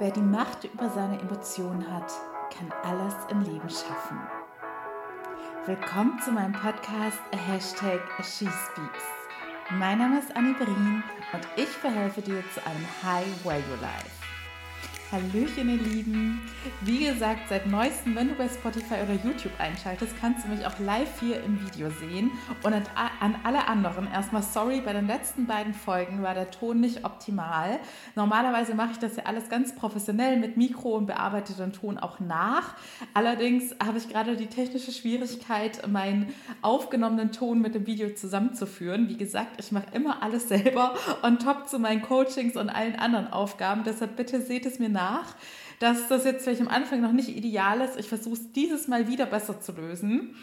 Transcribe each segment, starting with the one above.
Wer die Macht über seine Emotionen hat, kann alles im Leben schaffen. Willkommen zu meinem Podcast Hashtag SheSpeaks. Mein Name ist Annie Berin und ich verhelfe dir zu einem High Value Life. Hallöchen, ihr Lieben. Wie gesagt, seit neuestem, wenn du bei Spotify oder YouTube einschaltest, kannst du mich auch live hier im Video sehen. Und an alle anderen erstmal sorry, bei den letzten beiden Folgen war der Ton nicht optimal. Normalerweise mache ich das ja alles ganz professionell mit Mikro und bearbeite den Ton auch nach. Allerdings habe ich gerade die technische Schwierigkeit, meinen aufgenommenen Ton mit dem Video zusammenzuführen. Wie gesagt, ich mache immer alles selber on top zu meinen Coachings und allen anderen Aufgaben. Deshalb bitte seht es mir nach nach, dass das jetzt vielleicht am Anfang noch nicht ideal ist. Ich versuche es dieses Mal wieder besser zu lösen.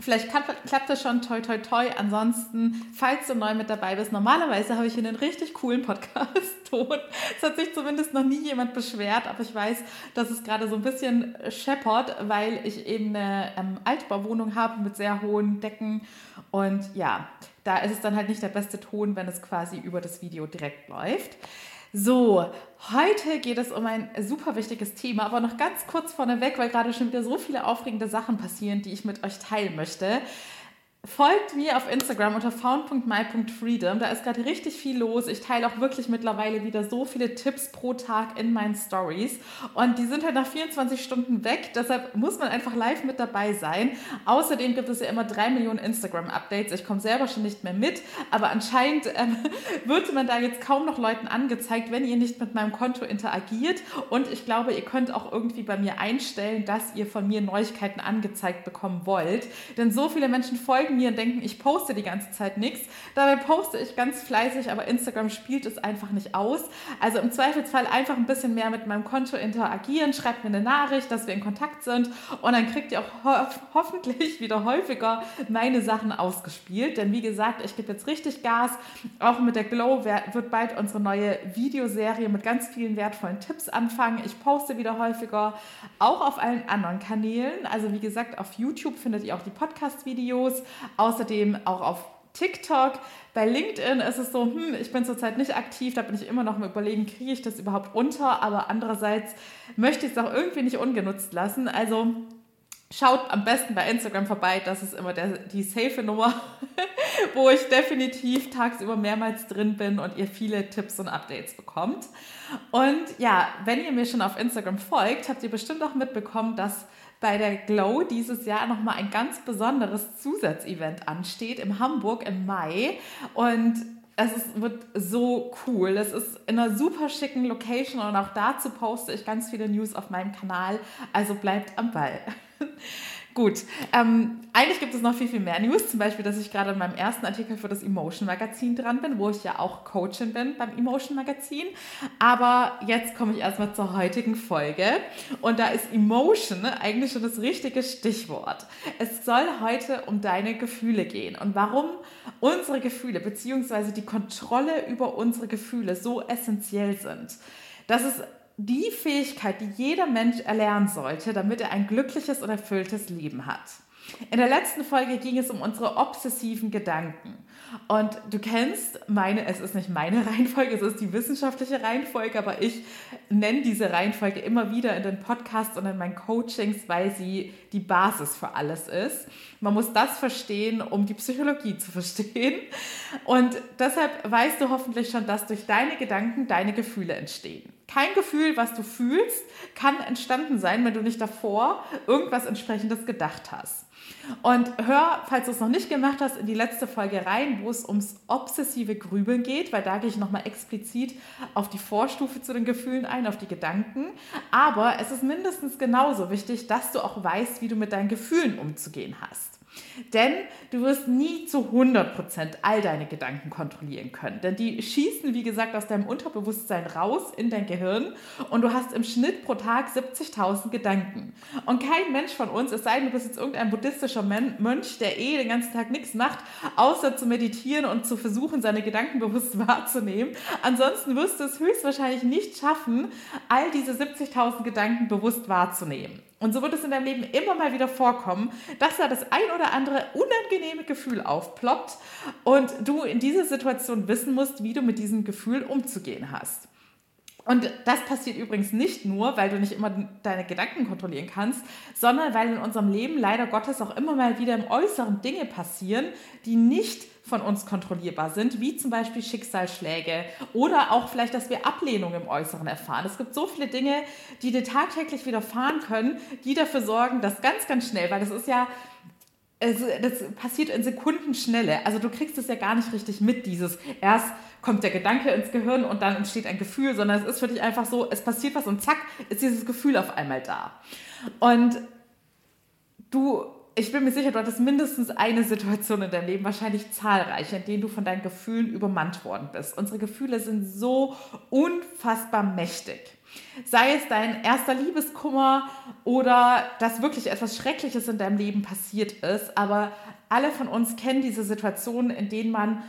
Vielleicht klappt das schon, toi, toi, toi. Ansonsten, falls du neu mit dabei bist, normalerweise habe ich hier einen richtig coolen Podcast-Ton. Es hat sich zumindest noch nie jemand beschwert, aber ich weiß, dass es gerade so ein bisschen scheppert, weil ich eben eine ähm, Altbauwohnung habe mit sehr hohen Decken. Und ja, da ist es dann halt nicht der beste Ton, wenn es quasi über das Video direkt läuft. So, heute geht es um ein super wichtiges Thema, aber noch ganz kurz vorneweg, weil gerade schon wieder so viele aufregende Sachen passieren, die ich mit euch teilen möchte. Folgt mir auf Instagram unter found.my.freedom. Da ist gerade richtig viel los. Ich teile auch wirklich mittlerweile wieder so viele Tipps pro Tag in meinen Stories. Und die sind halt nach 24 Stunden weg. Deshalb muss man einfach live mit dabei sein. Außerdem gibt es ja immer drei Millionen Instagram-Updates. Ich komme selber schon nicht mehr mit. Aber anscheinend ähm, wird man da jetzt kaum noch Leuten angezeigt, wenn ihr nicht mit meinem Konto interagiert. Und ich glaube, ihr könnt auch irgendwie bei mir einstellen, dass ihr von mir Neuigkeiten angezeigt bekommen wollt. Denn so viele Menschen folgen mir denken, ich poste die ganze Zeit nichts. Dabei poste ich ganz fleißig, aber Instagram spielt es einfach nicht aus. Also im Zweifelsfall einfach ein bisschen mehr mit meinem Konto interagieren, schreibt mir eine Nachricht, dass wir in Kontakt sind und dann kriegt ihr auch ho hoffentlich wieder häufiger meine Sachen ausgespielt. Denn wie gesagt, ich gebe jetzt richtig Gas. Auch mit der Glow wird bald unsere neue Videoserie mit ganz vielen wertvollen Tipps anfangen. Ich poste wieder häufiger, auch auf allen anderen Kanälen. Also wie gesagt, auf YouTube findet ihr auch die Podcast-Videos. Außerdem auch auf TikTok. Bei LinkedIn ist es so, hm, ich bin zurzeit nicht aktiv, da bin ich immer noch im Überlegen, kriege ich das überhaupt unter, aber andererseits möchte ich es auch irgendwie nicht ungenutzt lassen. Also schaut am besten bei Instagram vorbei, das ist immer der, die safe Nummer, wo ich definitiv tagsüber mehrmals drin bin und ihr viele Tipps und Updates bekommt. Und ja, wenn ihr mir schon auf Instagram folgt, habt ihr bestimmt auch mitbekommen, dass bei der Glow dieses Jahr nochmal ein ganz besonderes Zusatzevent ansteht in Hamburg im Mai. Und es ist, wird so cool. Es ist in einer super schicken Location und auch dazu poste ich ganz viele News auf meinem Kanal. Also bleibt am Ball. Gut, ähm, eigentlich gibt es noch viel, viel mehr News. Zum Beispiel, dass ich gerade in meinem ersten Artikel für das Emotion Magazin dran bin, wo ich ja auch Coachin bin beim Emotion Magazin. Aber jetzt komme ich erstmal zur heutigen Folge. Und da ist Emotion eigentlich schon das richtige Stichwort. Es soll heute um deine Gefühle gehen und warum unsere Gefühle bzw. die Kontrolle über unsere Gefühle so essentiell sind. Das ist die Fähigkeit, die jeder Mensch erlernen sollte, damit er ein glückliches und erfülltes Leben hat. In der letzten Folge ging es um unsere obsessiven Gedanken. Und du kennst meine, es ist nicht meine Reihenfolge, es ist die wissenschaftliche Reihenfolge, aber ich nenne diese Reihenfolge immer wieder in den Podcasts und in meinen Coachings, weil sie die Basis für alles ist. Man muss das verstehen, um die Psychologie zu verstehen. Und deshalb weißt du hoffentlich schon, dass durch deine Gedanken deine Gefühle entstehen. Kein Gefühl, was du fühlst, kann entstanden sein, wenn du nicht davor irgendwas entsprechendes gedacht hast. Und hör, falls du es noch nicht gemacht hast, in die letzte Folge rein, wo es ums obsessive Grübeln geht, weil da gehe ich nochmal explizit auf die Vorstufe zu den Gefühlen ein, auf die Gedanken. Aber es ist mindestens genauso wichtig, dass du auch weißt, wie du mit deinen Gefühlen umzugehen hast. Denn du wirst nie zu 100% all deine Gedanken kontrollieren können. Denn die schießen, wie gesagt, aus deinem Unterbewusstsein raus in dein Gehirn und du hast im Schnitt pro Tag 70.000 Gedanken. Und kein Mensch von uns, es sei denn, du bist jetzt irgendein buddhistischer Mönch, der eh den ganzen Tag nichts macht, außer zu meditieren und zu versuchen, seine Gedanken bewusst wahrzunehmen. Ansonsten wirst du es höchstwahrscheinlich nicht schaffen, all diese 70.000 Gedanken bewusst wahrzunehmen. Und so wird es in deinem Leben immer mal wieder vorkommen, dass da das ein oder andere unangenehme Gefühl aufploppt und du in dieser Situation wissen musst, wie du mit diesem Gefühl umzugehen hast. Und das passiert übrigens nicht nur, weil du nicht immer deine Gedanken kontrollieren kannst, sondern weil in unserem Leben leider Gottes auch immer mal wieder im Äußeren Dinge passieren, die nicht von uns kontrollierbar sind, wie zum Beispiel Schicksalsschläge oder auch vielleicht, dass wir Ablehnung im Äußeren erfahren. Es gibt so viele Dinge, die dir tagtäglich widerfahren können, die dafür sorgen, dass ganz, ganz schnell, weil das ist ja also das passiert in Sekundenschnelle. Also du kriegst es ja gar nicht richtig mit, dieses erst kommt der Gedanke ins Gehirn und dann entsteht ein Gefühl, sondern es ist für dich einfach so, es passiert was und zack, ist dieses Gefühl auf einmal da. Und du, ich bin mir sicher, du hattest mindestens eine Situation in deinem Leben, wahrscheinlich zahlreiche, in denen du von deinen Gefühlen übermannt worden bist. Unsere Gefühle sind so unfassbar mächtig. Sei es dein erster Liebeskummer oder dass wirklich etwas Schreckliches in deinem Leben passiert ist, aber alle von uns kennen diese Situationen, in denen man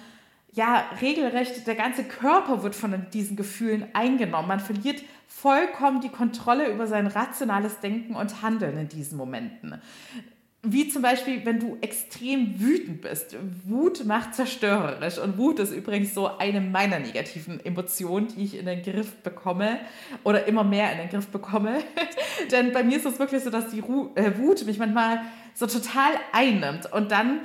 ja regelrecht, der ganze Körper wird von diesen Gefühlen eingenommen. Man verliert vollkommen die Kontrolle über sein rationales Denken und Handeln in diesen Momenten. Wie zum Beispiel, wenn du extrem wütend bist. Wut macht zerstörerisch. Und Wut ist übrigens so eine meiner negativen Emotionen, die ich in den Griff bekomme oder immer mehr in den Griff bekomme. Denn bei mir ist es wirklich so, dass die äh, Wut mich manchmal so total einnimmt. Und dann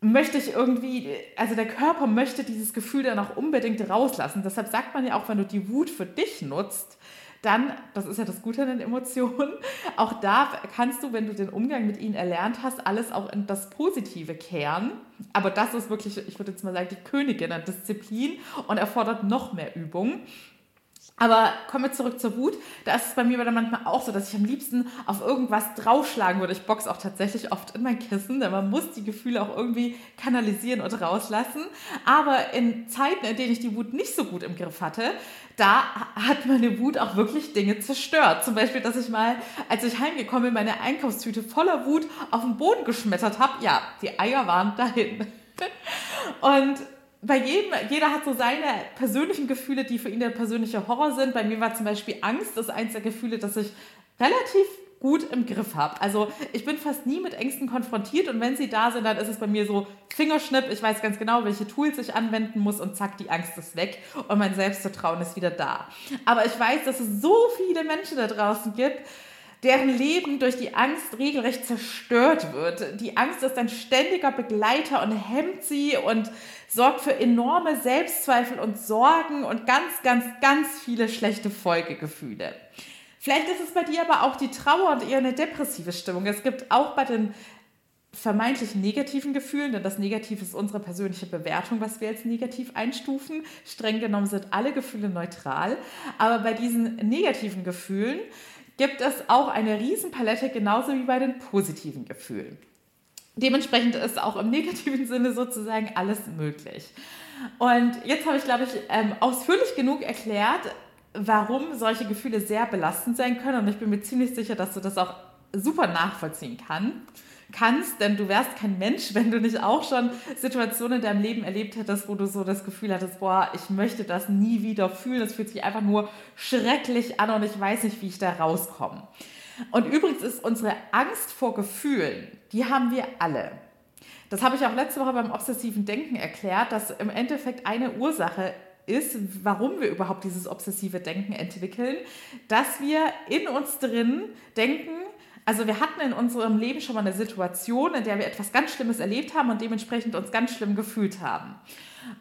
möchte ich irgendwie, also der Körper möchte dieses Gefühl dann auch unbedingt rauslassen. Deshalb sagt man ja auch, wenn du die Wut für dich nutzt, dann, das ist ja das Gute an den Emotionen, auch da kannst du, wenn du den Umgang mit ihnen erlernt hast, alles auch in das Positive kehren. Aber das ist wirklich, ich würde jetzt mal sagen, die Königin an Disziplin und erfordert noch mehr Übung. Aber kommen wir zurück zur Wut. Da ist es bei mir manchmal auch so, dass ich am liebsten auf irgendwas draufschlagen würde. Ich boxe auch tatsächlich oft in mein Kissen, denn man muss die Gefühle auch irgendwie kanalisieren und rauslassen. Aber in Zeiten, in denen ich die Wut nicht so gut im Griff hatte, da hat meine Wut auch wirklich Dinge zerstört. Zum Beispiel, dass ich mal, als ich heimgekommen bin, meine Einkaufstüte voller Wut auf den Boden geschmettert habe. Ja, die Eier waren dahin. Und bei jedem, jeder hat so seine persönlichen Gefühle, die für ihn der persönliche Horror sind. Bei mir war zum Beispiel Angst das eins der Gefühle, das ich relativ gut im Griff habe. Also ich bin fast nie mit Ängsten konfrontiert und wenn sie da sind, dann ist es bei mir so Fingerschnipp. Ich weiß ganz genau, welche Tools ich anwenden muss und zack, die Angst ist weg und mein Selbstvertrauen ist wieder da. Aber ich weiß, dass es so viele Menschen da draußen gibt, deren Leben durch die Angst regelrecht zerstört wird. Die Angst ist ein ständiger Begleiter und hemmt sie und sorgt für enorme Selbstzweifel und Sorgen und ganz, ganz, ganz viele schlechte Folgegefühle. Vielleicht ist es bei dir aber auch die Trauer und eher eine depressive Stimmung. Es gibt auch bei den vermeintlich negativen Gefühlen, denn das Negativ ist unsere persönliche Bewertung, was wir als negativ einstufen. Streng genommen sind alle Gefühle neutral. Aber bei diesen negativen Gefühlen gibt es auch eine Riesenpalette, genauso wie bei den positiven Gefühlen. Dementsprechend ist auch im negativen Sinne sozusagen alles möglich. Und jetzt habe ich, glaube ich, ähm, ausführlich genug erklärt, warum solche Gefühle sehr belastend sein können. Und ich bin mir ziemlich sicher, dass du das auch super nachvollziehen kannst kannst, denn du wärst kein Mensch, wenn du nicht auch schon Situationen in deinem Leben erlebt hättest, wo du so das Gefühl hattest, boah, ich möchte das nie wieder fühlen, das fühlt sich einfach nur schrecklich an und ich weiß nicht, wie ich da rauskomme. Und übrigens ist unsere Angst vor Gefühlen, die haben wir alle. Das habe ich auch letzte Woche beim obsessiven Denken erklärt, dass im Endeffekt eine Ursache ist, warum wir überhaupt dieses obsessive Denken entwickeln, dass wir in uns drin denken, also wir hatten in unserem Leben schon mal eine Situation, in der wir etwas ganz Schlimmes erlebt haben und dementsprechend uns ganz schlimm gefühlt haben.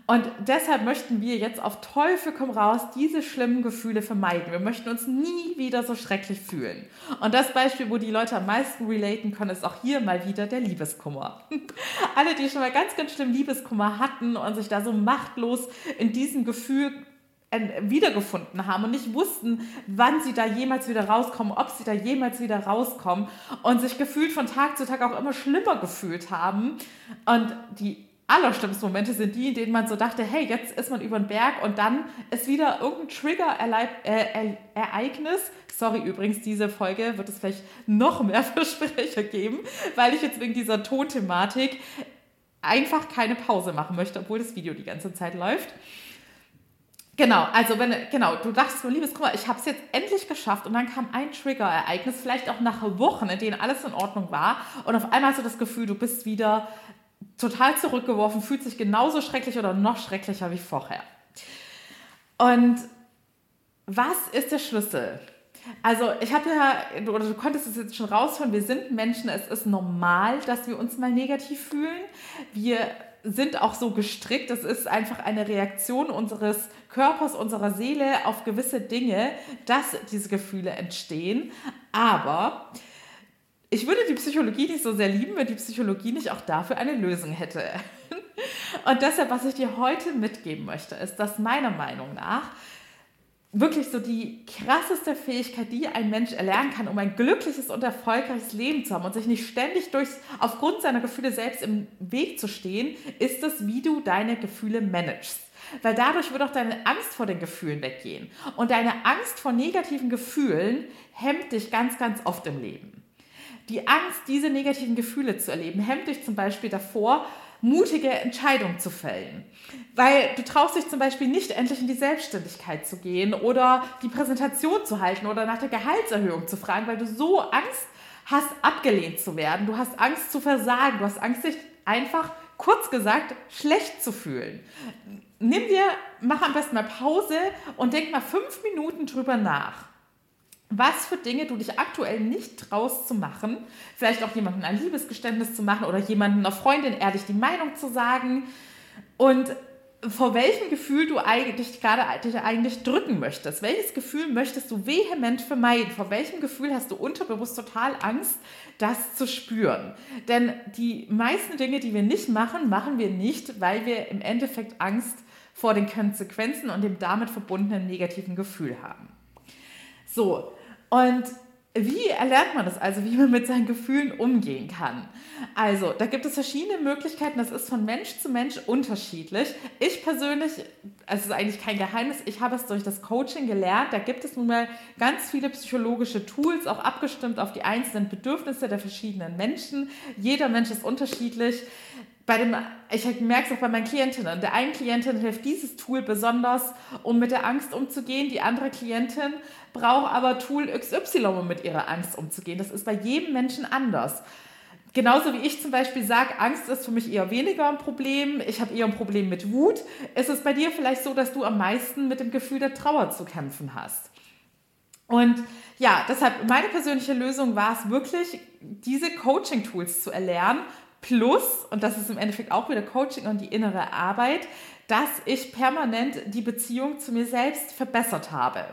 Und deshalb möchten wir jetzt auf Teufel komm raus diese schlimmen Gefühle vermeiden. Wir möchten uns nie wieder so schrecklich fühlen. Und das Beispiel, wo die Leute am meisten relaten können, ist auch hier mal wieder der Liebeskummer. Alle, die schon mal ganz, ganz schlimm Liebeskummer hatten und sich da so machtlos in diesem Gefühl wiedergefunden haben und nicht wussten, wann sie da jemals wieder rauskommen, ob sie da jemals wieder rauskommen und sich gefühlt von Tag zu Tag auch immer schlimmer gefühlt haben. Und die allerschlimmsten Momente sind die, in denen man so dachte, hey, jetzt ist man über den Berg und dann ist wieder irgendein Trigger-Ereignis. Sorry übrigens, diese Folge wird es vielleicht noch mehr Versprecher geben, weil ich jetzt wegen dieser Tonthematik einfach keine Pause machen möchte, obwohl das Video die ganze Zeit läuft. Genau, also wenn genau, du dachtest, mein liebes, guck mal, ich habe es jetzt endlich geschafft und dann kam ein Trigger-Ereignis, vielleicht auch nach Wochen, in denen alles in Ordnung war und auf einmal hast du das Gefühl, du bist wieder total zurückgeworfen, fühlt sich genauso schrecklich oder noch schrecklicher wie vorher. Und was ist der Schlüssel? Also ich habe ja, oder du konntest es jetzt schon raushören, wir sind Menschen, es ist normal, dass wir uns mal negativ fühlen. Wir sind auch so gestrickt, es ist einfach eine Reaktion unseres Körpers, unserer Seele auf gewisse Dinge, dass diese Gefühle entstehen. Aber ich würde die Psychologie nicht so sehr lieben, wenn die Psychologie nicht auch dafür eine Lösung hätte. Und deshalb, was ich dir heute mitgeben möchte, ist, dass meiner Meinung nach wirklich so die krasseste Fähigkeit, die ein Mensch erlernen kann, um ein glückliches und erfolgreiches Leben zu haben und sich nicht ständig durch, aufgrund seiner Gefühle selbst im Weg zu stehen, ist es, wie du deine Gefühle managst. Weil dadurch wird auch deine Angst vor den Gefühlen weggehen. Und deine Angst vor negativen Gefühlen hemmt dich ganz, ganz oft im Leben. Die Angst, diese negativen Gefühle zu erleben, hemmt dich zum Beispiel davor, mutige Entscheidungen zu fällen. Weil du traust dich zum Beispiel nicht endlich in die Selbstständigkeit zu gehen oder die Präsentation zu halten oder nach der Gehaltserhöhung zu fragen, weil du so Angst hast, abgelehnt zu werden. Du hast Angst zu versagen. Du hast Angst, dich einfach, kurz gesagt, schlecht zu fühlen. Nimm dir, mach am besten mal Pause und denk mal fünf Minuten drüber nach was für Dinge du dich aktuell nicht traust zu machen. Vielleicht auch jemandem ein Liebesgeständnis zu machen oder jemandem, einer Freundin ehrlich die Meinung zu sagen. Und vor welchem Gefühl du eigentlich gerade dich eigentlich drücken möchtest. Welches Gefühl möchtest du vehement vermeiden? Vor welchem Gefühl hast du unterbewusst total Angst, das zu spüren? Denn die meisten Dinge, die wir nicht machen, machen wir nicht, weil wir im Endeffekt Angst vor den Konsequenzen und dem damit verbundenen negativen Gefühl haben. So, und wie erlernt man das also, wie man mit seinen Gefühlen umgehen kann? Also, da gibt es verschiedene Möglichkeiten. Das ist von Mensch zu Mensch unterschiedlich. Ich persönlich, es ist eigentlich kein Geheimnis, ich habe es durch das Coaching gelernt. Da gibt es nun mal ganz viele psychologische Tools, auch abgestimmt auf die einzelnen Bedürfnisse der verschiedenen Menschen. Jeder Mensch ist unterschiedlich bei dem, ich merke es auch bei meinen Klientinnen. Der einen Klientin hilft dieses Tool besonders, um mit der Angst umzugehen. Die andere Klientin braucht aber Tool XY, um mit ihrer Angst umzugehen. Das ist bei jedem Menschen anders. Genauso wie ich zum Beispiel sage, Angst ist für mich eher weniger ein Problem, ich habe eher ein Problem mit Wut, ist es bei dir vielleicht so, dass du am meisten mit dem Gefühl der Trauer zu kämpfen hast. Und ja, deshalb meine persönliche Lösung war es wirklich, diese Coaching-Tools zu erlernen, Plus, und das ist im Endeffekt auch wieder Coaching und die innere Arbeit, dass ich permanent die Beziehung zu mir selbst verbessert habe.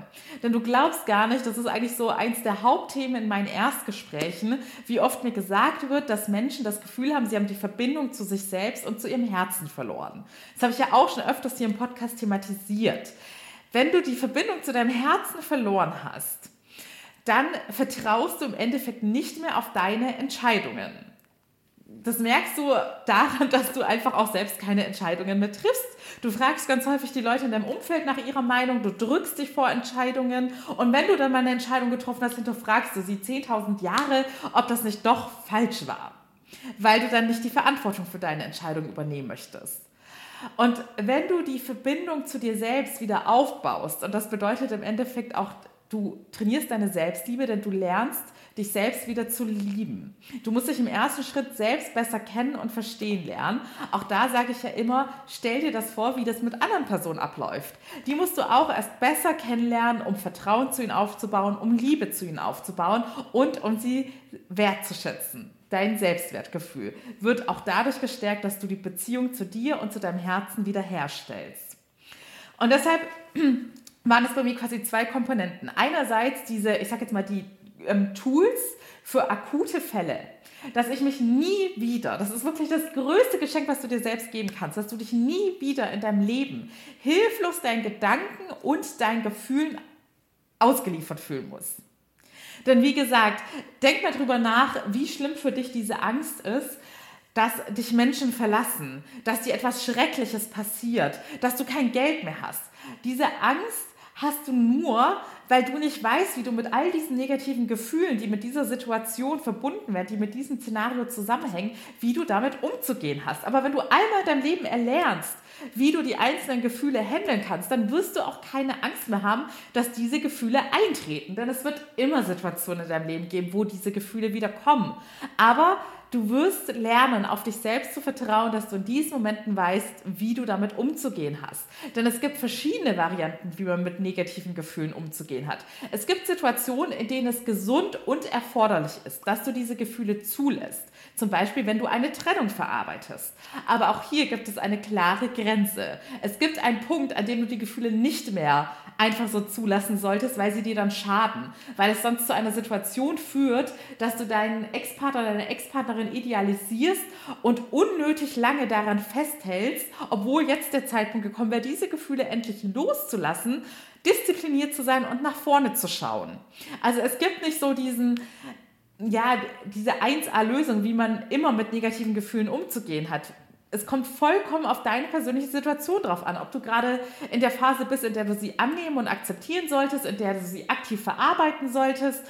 Denn du glaubst gar nicht, das ist eigentlich so eins der Hauptthemen in meinen Erstgesprächen, wie oft mir gesagt wird, dass Menschen das Gefühl haben, sie haben die Verbindung zu sich selbst und zu ihrem Herzen verloren. Das habe ich ja auch schon öfters hier im Podcast thematisiert. Wenn du die Verbindung zu deinem Herzen verloren hast, dann vertraust du im Endeffekt nicht mehr auf deine Entscheidungen das merkst du daran, dass du einfach auch selbst keine Entscheidungen mehr triffst. Du fragst ganz häufig die Leute in deinem Umfeld nach ihrer Meinung, du drückst dich vor Entscheidungen und wenn du dann mal eine Entscheidung getroffen hast, hinterfragst du sie 10.000 Jahre, ob das nicht doch falsch war, weil du dann nicht die Verantwortung für deine Entscheidung übernehmen möchtest. Und wenn du die Verbindung zu dir selbst wieder aufbaust, und das bedeutet im Endeffekt auch, du trainierst deine Selbstliebe, denn du lernst, dich selbst wieder zu lieben. Du musst dich im ersten Schritt selbst besser kennen und verstehen lernen. Auch da sage ich ja immer, stell dir das vor, wie das mit anderen Personen abläuft. Die musst du auch erst besser kennenlernen, um Vertrauen zu ihnen aufzubauen, um Liebe zu ihnen aufzubauen und um sie wertzuschätzen. Dein Selbstwertgefühl wird auch dadurch gestärkt, dass du die Beziehung zu dir und zu deinem Herzen wiederherstellst. Und deshalb waren es bei mir quasi zwei Komponenten. Einerseits diese, ich sage jetzt mal, die ähm, Tools für akute Fälle, dass ich mich nie wieder, das ist wirklich das größte Geschenk, was du dir selbst geben kannst, dass du dich nie wieder in deinem Leben hilflos deinen Gedanken und deinen Gefühlen ausgeliefert fühlen musst. Denn wie gesagt, denk mal drüber nach, wie schlimm für dich diese Angst ist, dass dich Menschen verlassen, dass dir etwas Schreckliches passiert, dass du kein Geld mehr hast. Diese Angst hast du nur, weil du nicht weißt, wie du mit all diesen negativen Gefühlen, die mit dieser Situation verbunden werden, die mit diesem Szenario zusammenhängen, wie du damit umzugehen hast. Aber wenn du einmal in deinem Leben erlernst, wie du die einzelnen Gefühle handeln kannst, dann wirst du auch keine Angst mehr haben, dass diese Gefühle eintreten. Denn es wird immer Situationen in deinem Leben geben, wo diese Gefühle wieder kommen. Aber du wirst lernen, auf dich selbst zu vertrauen, dass du in diesen Momenten weißt, wie du damit umzugehen hast. Denn es gibt verschiedene Varianten, wie man mit negativen Gefühlen umzugehen hat. Es gibt Situationen, in denen es gesund und erforderlich ist, dass du diese Gefühle zulässt. Zum Beispiel, wenn du eine Trennung verarbeitest. Aber auch hier gibt es eine klare Grenze. Es gibt einen Punkt, an dem du die Gefühle nicht mehr einfach so zulassen solltest, weil sie dir dann schaden. Weil es sonst zu einer Situation führt, dass du deinen Ex-Partner, deine Ex-Partnerin idealisierst und unnötig lange daran festhältst, obwohl jetzt der Zeitpunkt gekommen wäre, diese Gefühle endlich loszulassen, diszipliniert zu sein und nach vorne zu schauen. Also es gibt nicht so diesen, ja, diese 1A-Lösung, wie man immer mit negativen Gefühlen umzugehen hat es kommt vollkommen auf deine persönliche Situation drauf an, ob du gerade in der Phase bist, in der du sie annehmen und akzeptieren solltest, in der du sie aktiv verarbeiten solltest,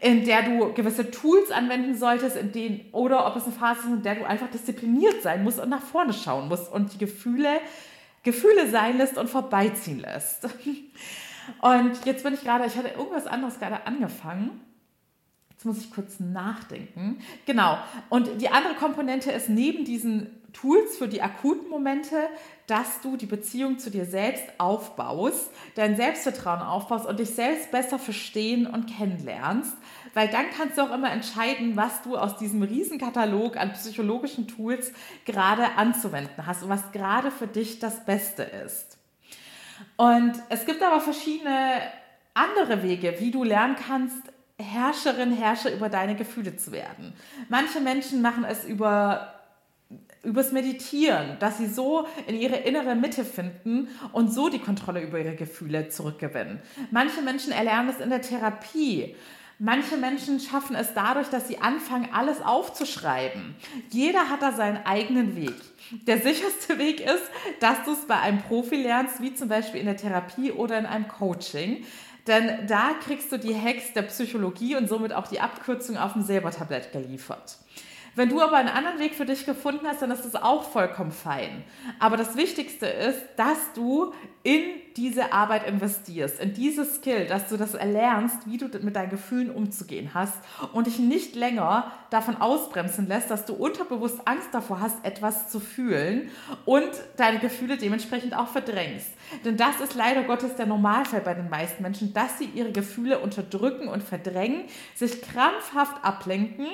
in der du gewisse Tools anwenden solltest, in denen, oder ob es eine Phase ist, in der du einfach diszipliniert sein musst und nach vorne schauen musst und die Gefühle Gefühle sein lässt und vorbeiziehen lässt. Und jetzt bin ich gerade, ich hatte irgendwas anderes gerade angefangen. Jetzt muss ich kurz nachdenken. Genau. Und die andere Komponente ist neben diesen Tools für die akuten Momente, dass du die Beziehung zu dir selbst aufbaust, dein Selbstvertrauen aufbaust und dich selbst besser verstehen und kennenlernst, weil dann kannst du auch immer entscheiden, was du aus diesem Riesenkatalog an psychologischen Tools gerade anzuwenden hast und was gerade für dich das Beste ist. Und es gibt aber verschiedene andere Wege, wie du lernen kannst, Herrscherin, Herrscher über deine Gefühle zu werden. Manche Menschen machen es über übers Meditieren, dass sie so in ihre innere Mitte finden und so die Kontrolle über ihre Gefühle zurückgewinnen. Manche Menschen erlernen es in der Therapie. Manche Menschen schaffen es dadurch, dass sie anfangen, alles aufzuschreiben. Jeder hat da seinen eigenen Weg. Der sicherste Weg ist, dass du es bei einem Profi lernst, wie zum Beispiel in der Therapie oder in einem Coaching. Denn da kriegst du die Hacks der Psychologie und somit auch die Abkürzung auf dem Silbertablett geliefert. Wenn du aber einen anderen Weg für dich gefunden hast, dann ist das auch vollkommen fein. Aber das Wichtigste ist, dass du in diese Arbeit investierst, in dieses Skill, dass du das erlernst, wie du mit deinen Gefühlen umzugehen hast und dich nicht länger davon ausbremsen lässt, dass du unterbewusst Angst davor hast, etwas zu fühlen und deine Gefühle dementsprechend auch verdrängst. Denn das ist leider Gottes der Normalfall bei den meisten Menschen, dass sie ihre Gefühle unterdrücken und verdrängen, sich krampfhaft ablenken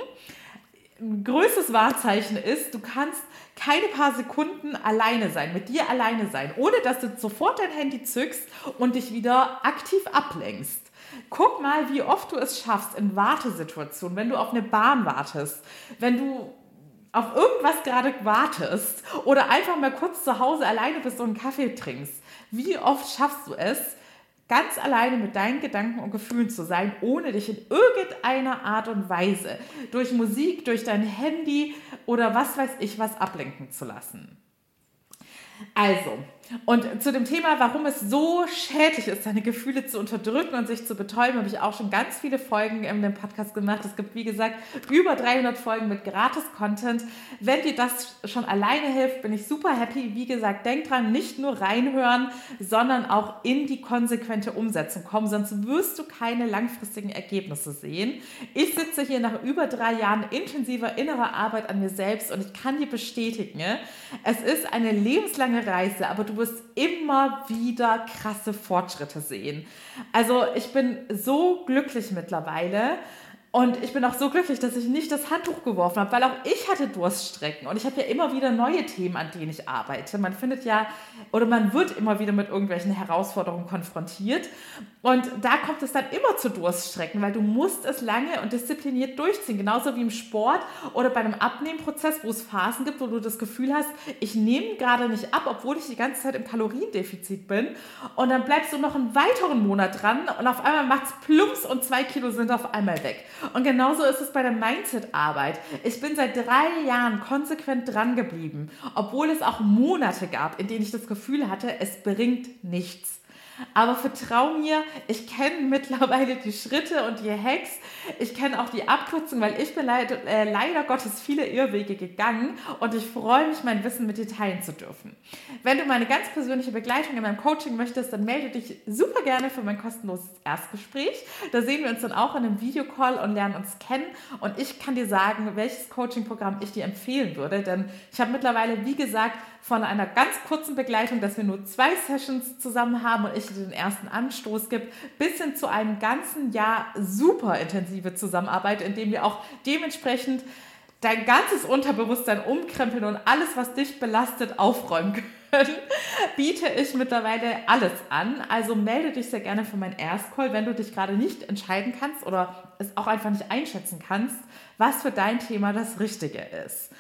größtes Wahrzeichen ist, du kannst keine paar Sekunden alleine sein, mit dir alleine sein, ohne dass du sofort dein Handy zückst und dich wieder aktiv ablenkst. Guck mal, wie oft du es schaffst in Wartesituationen, wenn du auf eine Bahn wartest, wenn du auf irgendwas gerade wartest oder einfach mal kurz zu Hause alleine bist und einen Kaffee trinkst. Wie oft schaffst du es, ganz alleine mit deinen Gedanken und Gefühlen zu sein, ohne dich in irgendeiner Art und Weise durch Musik, durch dein Handy oder was weiß ich was ablenken zu lassen. Also, und zu dem Thema, warum es so schädlich ist, seine Gefühle zu unterdrücken und sich zu betäuben, habe ich auch schon ganz viele Folgen in dem Podcast gemacht. Es gibt, wie gesagt, über 300 Folgen mit Gratis-Content. Wenn dir das schon alleine hilft, bin ich super happy. Wie gesagt, denk dran, nicht nur reinhören, sondern auch in die konsequente Umsetzung kommen, sonst wirst du keine langfristigen Ergebnisse sehen. Ich sitze hier nach über drei Jahren intensiver innerer Arbeit an mir selbst und ich kann dir bestätigen, es ist eine lebenslange Reise, aber du wirst immer wieder krasse Fortschritte sehen. Also ich bin so glücklich mittlerweile und ich bin auch so glücklich, dass ich nicht das Handtuch geworfen habe, weil auch ich hatte Durststrecken. Und ich habe ja immer wieder neue Themen, an denen ich arbeite. Man findet ja, oder man wird immer wieder mit irgendwelchen Herausforderungen konfrontiert. Und da kommt es dann immer zu Durststrecken, weil du musst es lange und diszipliniert durchziehen. Genauso wie im Sport oder bei einem Abnehmprozess, wo es Phasen gibt, wo du das Gefühl hast, ich nehme gerade nicht ab, obwohl ich die ganze Zeit im Kaloriendefizit bin. Und dann bleibst du noch einen weiteren Monat dran und auf einmal macht es plumps und zwei Kilo sind auf einmal weg. Und genauso ist es bei der Mindset-Arbeit. Ich bin seit drei Jahren konsequent dran geblieben, obwohl es auch Monate gab, in denen ich das Gefühl hatte, es bringt nichts. Aber vertrau mir, ich kenne mittlerweile die Schritte und die Hacks. Ich kenne auch die Abkürzung, weil ich bin leider, äh, leider Gottes viele Irrwege gegangen und ich freue mich, mein Wissen mit dir teilen zu dürfen. Wenn du meine ganz persönliche Begleitung in meinem Coaching möchtest, dann melde dich super gerne für mein kostenloses Erstgespräch. Da sehen wir uns dann auch in einem Videocall und lernen uns kennen. Und ich kann dir sagen, welches Coaching-Programm ich dir empfehlen würde. Denn ich habe mittlerweile, wie gesagt, von einer ganz kurzen Begleitung, dass wir nur zwei Sessions zusammen haben und ich den ersten Anstoß gibt, bis hin zu einem ganzen Jahr super intensive Zusammenarbeit, in dem wir auch dementsprechend dein ganzes Unterbewusstsein umkrempeln und alles, was dich belastet, aufräumen können, biete ich mittlerweile alles an. Also melde dich sehr gerne für meinen Erstcall, wenn du dich gerade nicht entscheiden kannst oder es auch einfach nicht einschätzen kannst, was für dein Thema das Richtige ist.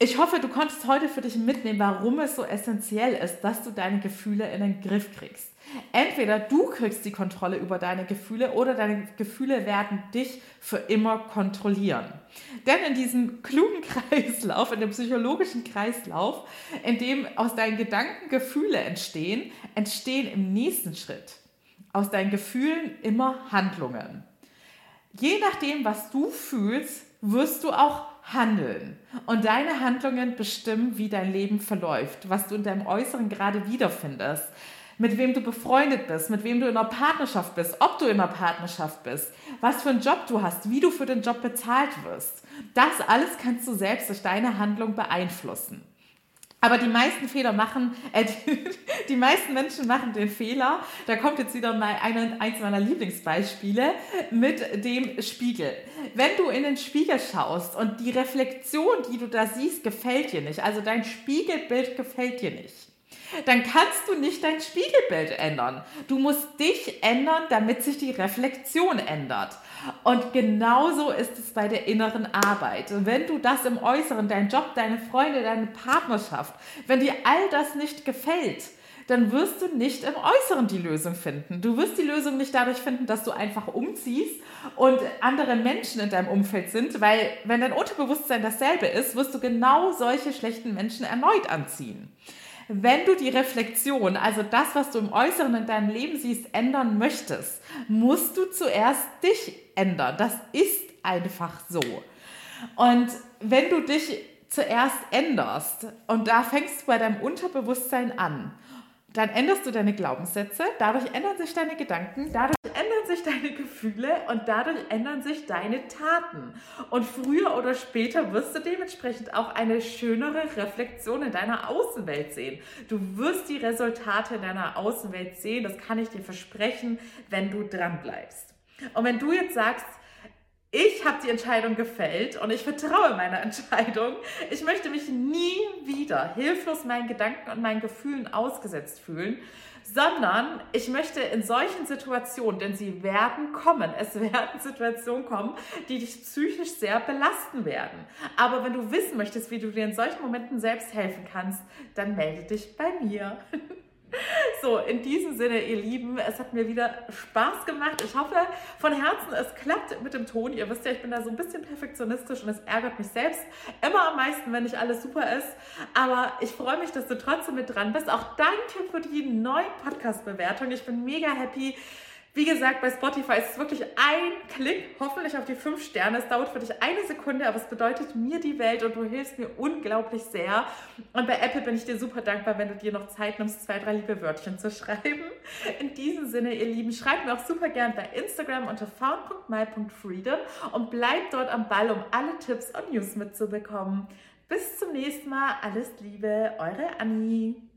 Ich hoffe, du konntest heute für dich mitnehmen, warum es so essentiell ist, dass du deine Gefühle in den Griff kriegst. Entweder du kriegst die Kontrolle über deine Gefühle oder deine Gefühle werden dich für immer kontrollieren. Denn in diesem klugen Kreislauf, in dem psychologischen Kreislauf, in dem aus deinen Gedanken Gefühle entstehen, entstehen im nächsten Schritt aus deinen Gefühlen immer Handlungen. Je nachdem, was du fühlst, wirst du auch handeln. Und deine Handlungen bestimmen, wie dein Leben verläuft, was du in deinem Äußeren gerade wiederfindest, mit wem du befreundet bist, mit wem du in einer Partnerschaft bist, ob du in einer Partnerschaft bist, was für einen Job du hast, wie du für den Job bezahlt wirst. Das alles kannst du selbst durch deine Handlung beeinflussen. Aber die meisten Fehler machen, äh, die, die, meisten Menschen machen den Fehler, da kommt jetzt wieder mal eine, eins meiner Lieblingsbeispiele mit dem Spiegel. Wenn du in den Spiegel schaust und die Reflexion, die du da siehst, gefällt dir nicht, also dein Spiegelbild gefällt dir nicht, dann kannst du nicht dein Spiegelbild ändern. Du musst dich ändern, damit sich die Reflexion ändert. Und genauso ist es bei der inneren Arbeit. Wenn du das im Äußeren, dein Job, deine Freunde, deine Partnerschaft, wenn dir all das nicht gefällt, dann wirst du nicht im Äußeren die Lösung finden. Du wirst die Lösung nicht dadurch finden, dass du einfach umziehst und andere Menschen in deinem Umfeld sind, weil wenn dein Unterbewusstsein dasselbe ist, wirst du genau solche schlechten Menschen erneut anziehen. Wenn du die Reflexion, also das, was du im Äußeren in deinem Leben siehst, ändern möchtest, musst du zuerst dich ändern. Das ist einfach so. Und wenn du dich zuerst änderst, und da fängst du bei deinem Unterbewusstsein an, dann änderst du deine Glaubenssätze, dadurch ändern sich deine Gedanken, dadurch ändern sich deine Gefühle und dadurch ändern sich deine Taten. Und früher oder später wirst du dementsprechend auch eine schönere Reflexion in deiner Außenwelt sehen. Du wirst die Resultate deiner Außenwelt sehen, das kann ich dir versprechen, wenn du dran bleibst. Und wenn du jetzt sagst, ich habe die Entscheidung gefällt und ich vertraue meiner Entscheidung. Ich möchte mich nie wieder hilflos meinen Gedanken und meinen Gefühlen ausgesetzt fühlen, sondern ich möchte in solchen Situationen, denn sie werden kommen, es werden Situationen kommen, die dich psychisch sehr belasten werden. Aber wenn du wissen möchtest, wie du dir in solchen Momenten selbst helfen kannst, dann melde dich bei mir. So, in diesem Sinne, ihr Lieben, es hat mir wieder Spaß gemacht. Ich hoffe von Herzen, es klappt mit dem Ton. Ihr wisst ja, ich bin da so ein bisschen perfektionistisch und es ärgert mich selbst immer am meisten, wenn nicht alles super ist. Aber ich freue mich, dass du trotzdem mit dran bist. Auch danke für die neue Podcast-Bewertung. Ich bin mega happy wie gesagt, bei Spotify ist es wirklich ein Klick, hoffentlich auf die fünf Sterne. Es dauert für dich eine Sekunde, aber es bedeutet mir die Welt und du hilfst mir unglaublich sehr. Und bei Apple bin ich dir super dankbar, wenn du dir noch Zeit nimmst, zwei, drei liebe Wörtchen zu schreiben. In diesem Sinne, ihr Lieben, schreibt mir auch super gern bei Instagram unter found.my.freedom und bleibt dort am Ball, um alle Tipps und News mitzubekommen. Bis zum nächsten Mal. Alles Liebe, eure Annie.